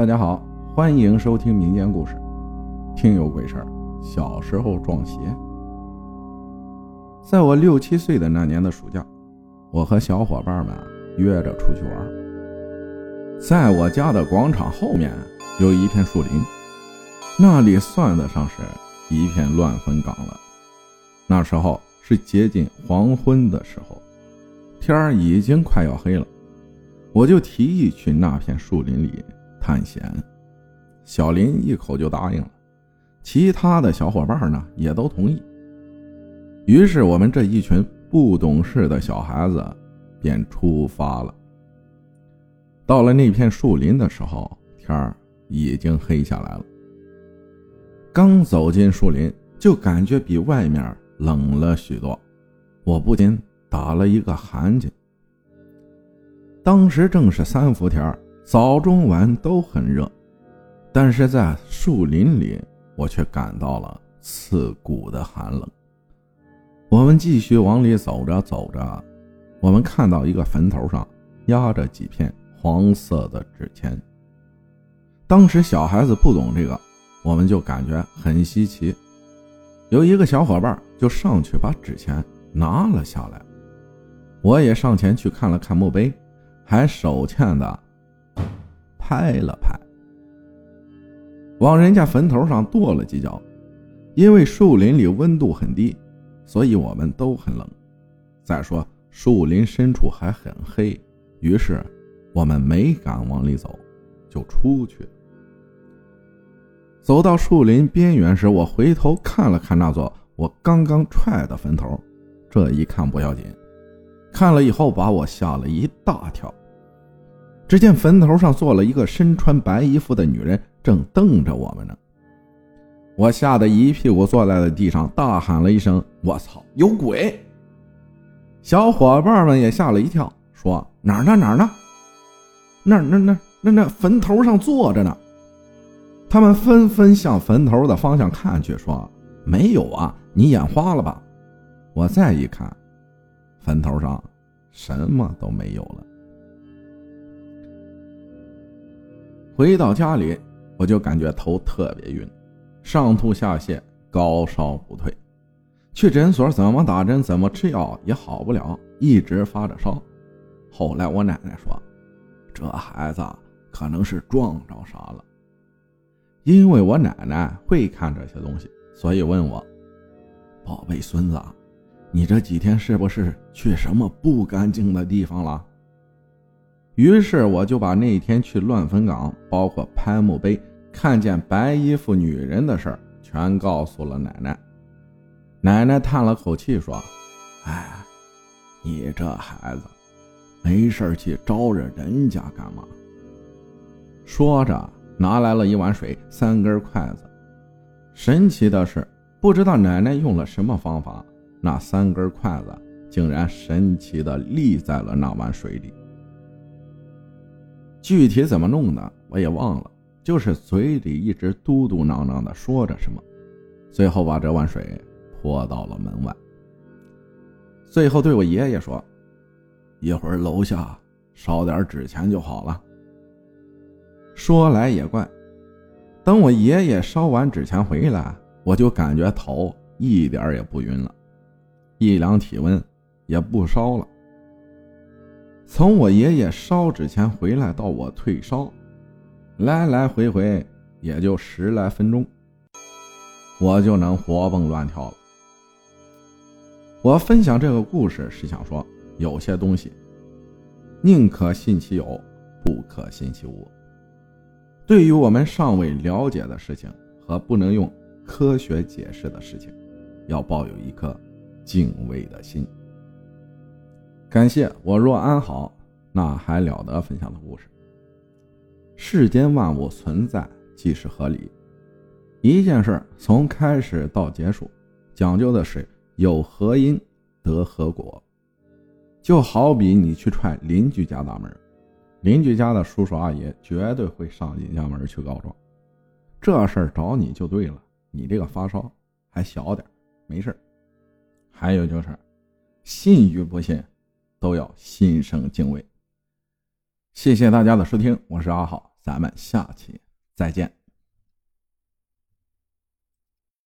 大家好，欢迎收听民间故事。听有鬼事儿，小时候撞邪。在我六七岁的那年的暑假，我和小伙伴们约着出去玩。在我家的广场后面有一片树林，那里算得上是一片乱坟岗了。那时候是接近黄昏的时候，天儿已经快要黑了，我就提议去那片树林里。探险，小林一口就答应了，其他的小伙伴呢也都同意。于是我们这一群不懂事的小孩子便出发了。到了那片树林的时候，天儿已经黑下来了。刚走进树林，就感觉比外面冷了许多，我不禁打了一个寒噤。当时正是三伏天儿。早中晚都很热，但是在树林里，我却感到了刺骨的寒冷。我们继续往里走着走着，我们看到一个坟头上压着几片黄色的纸钱。当时小孩子不懂这个，我们就感觉很稀奇。有一个小伙伴就上去把纸钱拿了下来，我也上前去看了看墓碑，还手欠的。拍了拍，往人家坟头上跺了几脚。因为树林里温度很低，所以我们都很冷。再说树林深处还很黑，于是我们没敢往里走，就出去。走到树林边缘时，我回头看了看那座我刚刚踹的坟头，这一看不要紧，看了以后把我吓了一大跳。只见坟头上坐了一个身穿白衣服的女人，正瞪着我们呢。我吓得一屁股坐在了地上，大喊了一声：“我操，有鬼！”小伙伴们也吓了一跳，说：“哪儿呢？哪儿呢？那那那那那坟头上坐着呢。”他们纷纷向坟头的方向看去，说：“没有啊，你眼花了吧？”我再一看，坟头上什么都没有了。回到家里，我就感觉头特别晕，上吐下泻，高烧不退。去诊所怎么打针怎么吃药也好不了，一直发着烧。后来我奶奶说，这孩子可能是撞着啥了。因为我奶奶会看这些东西，所以问我：“宝贝孙子，你这几天是不是去什么不干净的地方了？”于是我就把那天去乱坟岗，包括拍墓碑、看见白衣服女人的事儿，全告诉了奶奶。奶奶叹了口气说：“哎，你这孩子，没事去招惹人家干嘛？”说着，拿来了一碗水、三根筷子。神奇的是，不知道奶奶用了什么方法，那三根筷子竟然神奇的立在了那碗水里。具体怎么弄的我也忘了，就是嘴里一直嘟嘟囔囔的说着什么，最后把这碗水泼到了门外。最后对我爷爷说：“一会儿楼下烧点纸钱就好了。”说来也怪，等我爷爷烧完纸钱回来，我就感觉头一点也不晕了，一量体温也不烧了。从我爷爷烧纸钱回来到我退烧，来来回回也就十来分钟，我就能活蹦乱跳了。我分享这个故事是想说，有些东西宁可信其有，不可信其无。对于我们尚未了解的事情和不能用科学解释的事情，要抱有一颗敬畏的心。感谢我若安好，那还了得分享的故事。世间万物存在即是合理，一件事从开始到结束，讲究的是有合因得合果。就好比你去踹邻居家大门，邻居家的叔叔阿姨绝对会上你家门去告状，这事儿找你就对了。你这个发烧还小点，没事儿还有就是，信与不信。都要心生敬畏。谢谢大家的收听，我是阿浩。咱们下期再见。